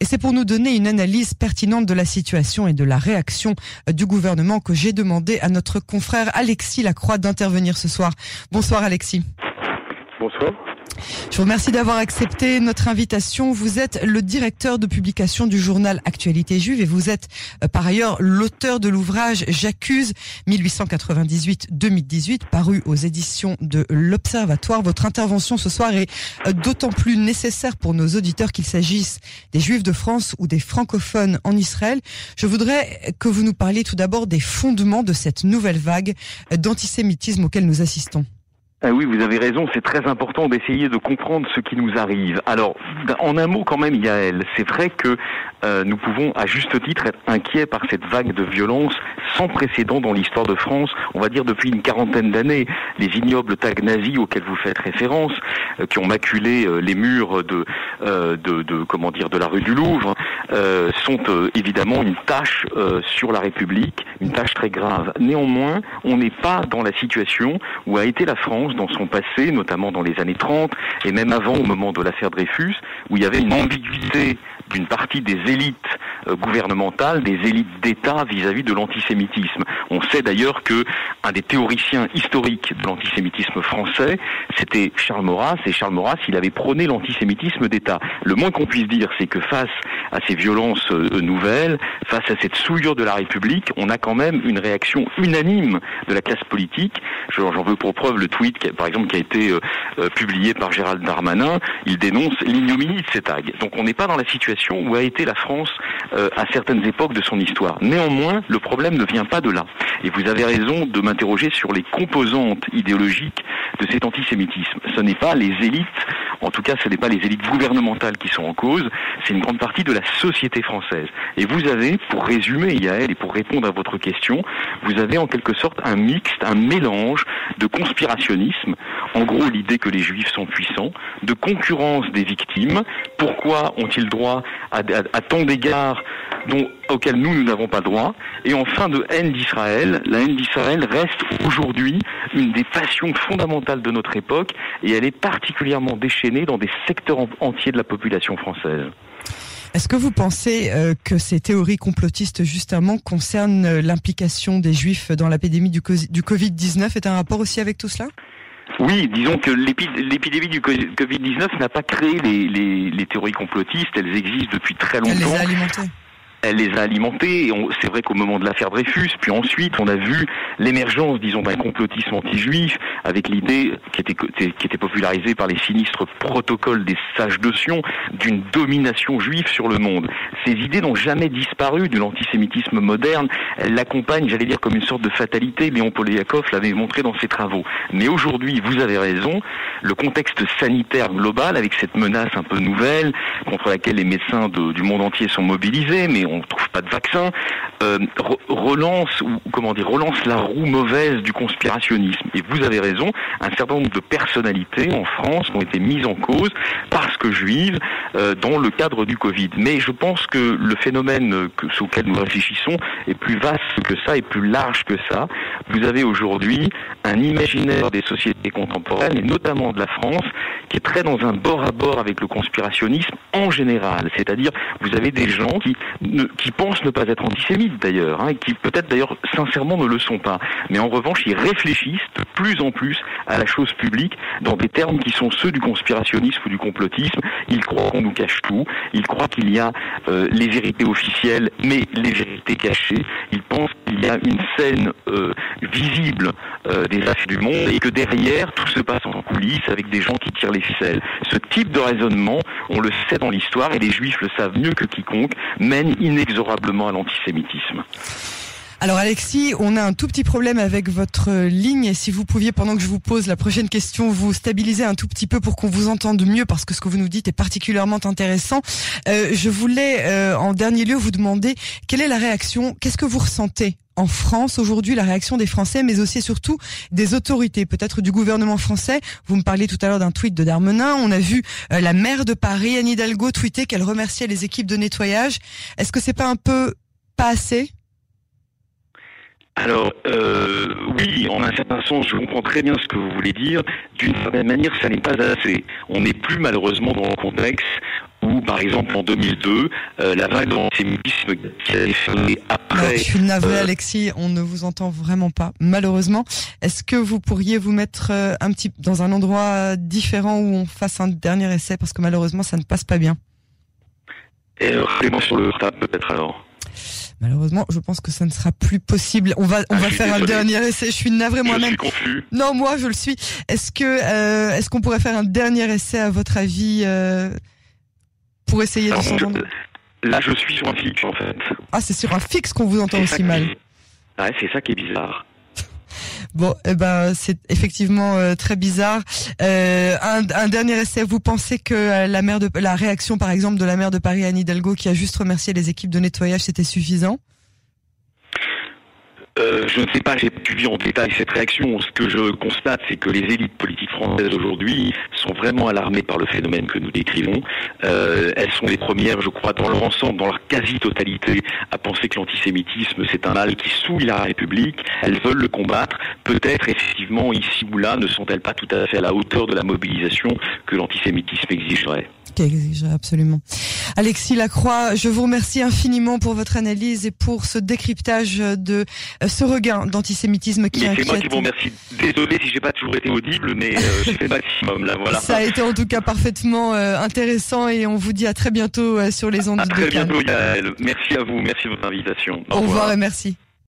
Et c'est pour nous donner une analyse pertinente de la situation et de la réaction euh, du gouvernement que j'ai demandé à notre confrère Alexis Lacroix d'intervenir ce soir. Bonsoir Alexis. Bonsoir. Je vous remercie d'avoir accepté notre invitation. Vous êtes le directeur de publication du journal Actualité Juive et vous êtes euh, par ailleurs l'auteur de l'ouvrage J'accuse 1898-2018 paru aux éditions de l'Observatoire. Votre intervention ce soir est euh, d'autant plus nécessaire pour nos auditeurs qu'il s'agisse des Juifs de France ou des francophones en Israël. Je voudrais que vous nous parliez tout d'abord des fondements de cette nouvelle vague d'antisémitisme auquel nous assistons. Ah oui, vous avez raison, c'est très important d'essayer de comprendre ce qui nous arrive. Alors, en un mot quand même, Yael, c'est vrai que euh, nous pouvons à juste titre être inquiets par cette vague de violence sans précédent dans l'histoire de France, on va dire depuis une quarantaine d'années. Les ignobles tags nazis auxquels vous faites référence, euh, qui ont maculé euh, les murs de, de, de, comment dire, de la rue du Louvre, sont évidemment une tâche sur la République, une tâche très grave. Néanmoins, on n'est pas dans la situation où a été la France dans son passé, notamment dans les années 30 et même avant au moment de l'affaire Dreyfus, où il y avait une ambiguïté d'une partie des élites euh, gouvernementales, des élites d'État vis-à-vis de l'antisémitisme. On sait d'ailleurs que un des théoriciens historiques de l'antisémitisme français, c'était Charles Maurras, et Charles Maurras, il avait prôné l'antisémitisme d'État. Le moins qu'on puisse dire, c'est que face à ces violences euh, nouvelles, face à cette souillure de la République, on a quand même une réaction unanime de la classe politique. J'en veux pour preuve le tweet, par exemple, qui a été euh, publié par Gérald Darmanin. Il dénonce l'ignominie de ces tags. Donc on n'est pas dans la situation où a été la France à certaines époques de son histoire. Néanmoins, le problème ne vient pas de là. Et vous avez raison de m'interroger sur les composantes idéologiques de cet antisémitisme. Ce n'est pas les élites, en tout cas ce n'est pas les élites gouvernementales qui sont en cause, c'est une grande partie de la société française. Et vous avez, pour résumer Yael et pour répondre à votre question, vous avez en quelque sorte un mixte, un mélange de conspirationnisme, en gros l'idée que les juifs sont puissants, de concurrence des victimes, pourquoi ont-ils droit à, tant d'égards dont, auxquels nous, nous n'avons pas droit, et enfin de haine d'Israël. La haine d'Israël reste aujourd'hui une des passions fondamentales de notre époque, et elle est particulièrement déchaînée dans des secteurs entiers de la population française. Est-ce que vous pensez euh, que ces théories complotistes justement concernent euh, l'implication des Juifs dans l'épidémie du, du Covid-19 est un rapport aussi avec tout cela? Oui, disons que l'épidémie du Covid-19 n'a pas créé les, les, théories complotistes, elles existent depuis très longtemps. Elle les a alimentées elle les a alimentés. C'est vrai qu'au moment de l'affaire Dreyfus, puis ensuite, on a vu l'émergence, disons, d'un complotisme anti-juif, avec l'idée qui était, qui était popularisée par les sinistres protocoles des sages de Sion d'une domination juive sur le monde. Ces idées n'ont jamais disparu de l'antisémitisme moderne. Elles l'accompagnent, j'allais dire, comme une sorte de fatalité. Léon Poliakov l'avait montré dans ses travaux. Mais aujourd'hui, vous avez raison, le contexte sanitaire global, avec cette menace un peu nouvelle, contre laquelle les médecins du monde entier sont mobilisés, mais on ne trouve pas de vaccin, euh, relance ou comment dire relance la roue mauvaise du conspirationnisme. Et vous avez raison, un certain nombre de personnalités en France ont été mises en cause parce que juives euh, dans le cadre du Covid. Mais je pense que le phénomène que, sur lequel nous réfléchissons est plus vaste que ça, et plus large que ça. Vous avez aujourd'hui un imaginaire des sociétés contemporaines, et notamment de la France, qui est très dans un bord à bord avec le conspirationnisme en général. C'est-à-dire, vous avez des gens qui, pensent ne pas être antisémites d'ailleurs, hein, qui peut-être d'ailleurs sincèrement ne le sont pas. Mais en revanche, ils réfléchissent de plus en plus à la chose publique dans des termes qui sont ceux du conspirationnisme ou du complotisme. Ils croient qu'on nous cache tout. Ils croient qu'il y a euh, les vérités officielles, mais les vérités cachées. Ils pensent qu'il y a une scène euh, visible euh, des affaires du monde et que derrière, tout se passe en coulisses avec des gens qui tirent les ficelles. Ce type de raisonnement, on le sait dans l'histoire et les juifs le savent mieux que quiconque, mène inexorablement à l'antisémitisme. Alors Alexis, on a un tout petit problème avec votre ligne et si vous pouviez, pendant que je vous pose la prochaine question, vous stabiliser un tout petit peu pour qu'on vous entende mieux parce que ce que vous nous dites est particulièrement intéressant. Euh, je voulais euh, en dernier lieu vous demander quelle est la réaction, qu'est-ce que vous ressentez en France aujourd'hui, la réaction des Français, mais aussi et surtout des autorités, peut-être du gouvernement français? Vous me parliez tout à l'heure d'un tweet de Darmenin. On a vu euh, la maire de Paris, Anne Hidalgo, tweeter qu'elle remerciait les équipes de nettoyage. Est-ce que c'est pas un peu pas assez? Alors, euh, oui, en un certain sens, je comprends très bien ce que vous voulez dire. D'une certaine manière, ça n'est pas assez. On n'est plus malheureusement dans le contexte ou par exemple en 2002, euh, la vague d'antisémitisme qui a déferlé après. je suis navré, Alexis, on ne vous entend vraiment pas, malheureusement. Est-ce que vous pourriez vous mettre un petit dans un endroit différent où on fasse un dernier essai? Parce que malheureusement ça ne passe pas bien. Et rappelez-moi sur le retard peut-être alors. Malheureusement, je pense que ça ne sera plus possible. On va, on ah, va faire un dernier essai. Je suis navré moi-même. Non, moi, je le suis. Est-ce que, euh, est-ce qu'on pourrait faire un dernier essai à votre avis euh, pour essayer de s'entendre Là, je suis sur un fixe en fait. Ah, c'est sur un fixe qu'on vous entend aussi mal. Ouais, c'est ça qui est bizarre. Bon, eh ben c'est effectivement euh, très bizarre. Euh, un, dernier essai. Vous pensez que euh, la maire de la réaction, par exemple, de la maire de Paris Anne Hidalgo, qui a juste remercié les équipes de nettoyage, c'était suffisant? Euh, je ne sais pas, j'ai suivi en détail cette réaction. Ce que je constate, c'est que les élites politiques françaises aujourd'hui sont vraiment alarmées par le phénomène que nous décrivons. Euh, elles sont les premières, je crois, dans leur ensemble, dans leur quasi-totalité, à penser que l'antisémitisme, c'est un mal qui souille la République. Elles veulent le combattre. Peut-être, effectivement, ici ou là, ne sont-elles pas tout à fait à la hauteur de la mobilisation que l'antisémitisme exigerait? Qui exigerait absolument. Alexis Lacroix, je vous remercie infiniment pour votre analyse et pour ce décryptage de ce regain d'antisémitisme qui inquiète. C'est moi qui vous remercie. Désolé si j'ai pas toujours été audible, mais euh, j'ai fait maximum là. Voilà. Ça a été en tout cas parfaitement euh, intéressant et on vous dit à très bientôt sur les ondes à très bientôt, Yael. Merci à vous, merci de votre invitation. Au, revoir et merci.